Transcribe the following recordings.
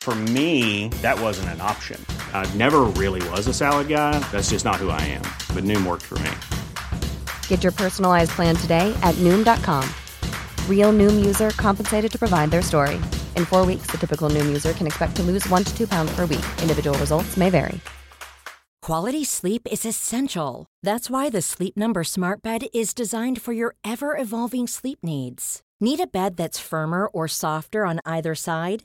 For me, that wasn't an option. I never really was a salad guy. That's just not who I am. But Noom worked for me. Get your personalized plan today at Noom.com. Real Noom user compensated to provide their story. In four weeks, the typical Noom user can expect to lose one to two pounds per week. Individual results may vary. Quality sleep is essential. That's why the Sleep Number Smart Bed is designed for your ever evolving sleep needs. Need a bed that's firmer or softer on either side?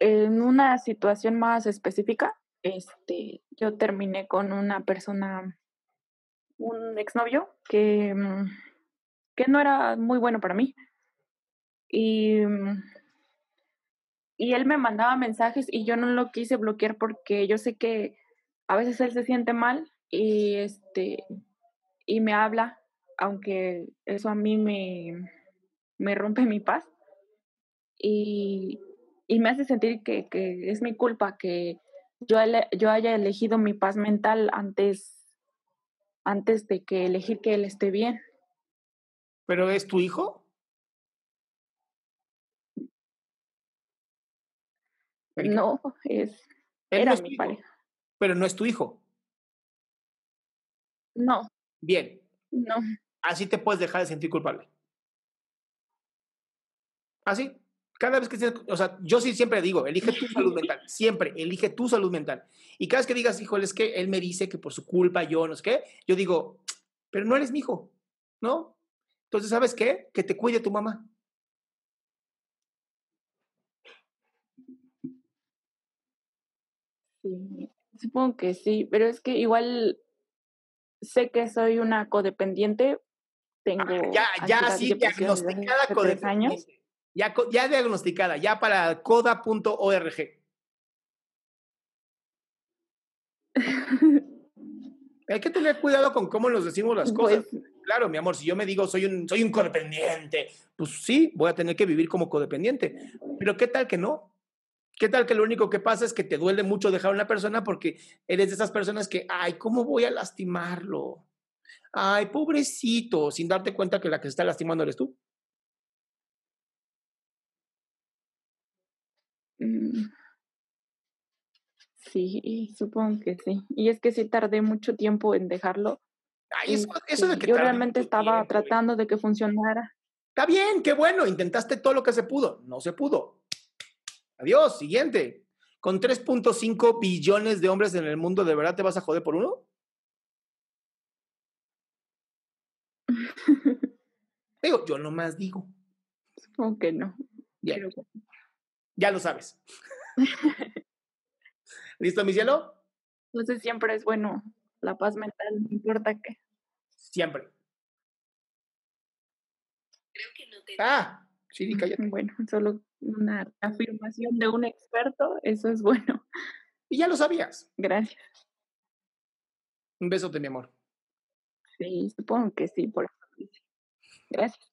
En una situación más específica, este, yo terminé con una persona, un exnovio que, mm, que no era muy bueno para mí. Y, mm, y él me mandaba mensajes y yo no lo quise bloquear porque yo sé que a veces él se siente mal y este y me habla, aunque eso a mí me, me rompe mi paz y, y me hace sentir que, que, es mi culpa que yo, yo haya elegido mi paz mental antes, antes de que elegir que él esté bien. ¿Pero es tu hijo? No, es, era mi pareja. Pero no es tu hijo. No. Bien. No. Así te puedes dejar de sentir culpable. Así cada vez que, o sea, yo sí siempre digo, elige tu salud mental, siempre, elige tu salud mental. Y cada vez que digas, híjole, es que él me dice que por su culpa yo no sé qué, yo digo, pero no eres mi hijo, ¿no? Entonces, ¿sabes qué? Que te cuide tu mamá. Sí, supongo que sí, pero es que igual sé que soy una codependiente. Tengo. ya, ya, sí, diagnosticada codependiente. Años ya, ya diagnosticada, ya para coda.org. Hay que tener cuidado con cómo nos decimos las cosas. Pues claro, mi amor, si yo me digo soy un, soy un codependiente, pues sí, voy a tener que vivir como codependiente. Pero ¿qué tal que no? ¿Qué tal que lo único que pasa es que te duele mucho dejar a una persona porque eres de esas personas que, ay, ¿cómo voy a lastimarlo? Ay, pobrecito, sin darte cuenta que la que se está lastimando eres tú. Sí, supongo que sí. Y es que sí tardé mucho tiempo en dejarlo. eso, de que yo realmente estaba tratando de que funcionara. Está bien, qué bueno, intentaste todo lo que se pudo. No se pudo. Adiós, siguiente. Con 3.5 billones de hombres en el mundo, ¿de verdad te vas a joder por uno? digo, yo nomás digo. Supongo que no. Ya lo sabes. ¿Listo, mi cielo? Entonces siempre es bueno la paz mental, no importa qué. Siempre. Creo que no te... Ah, sí, cállate. Bueno, solo una afirmación de un experto, eso es bueno. Y ya lo sabías. Gracias. Un besote, mi amor. Sí, supongo que sí, por eso. Gracias.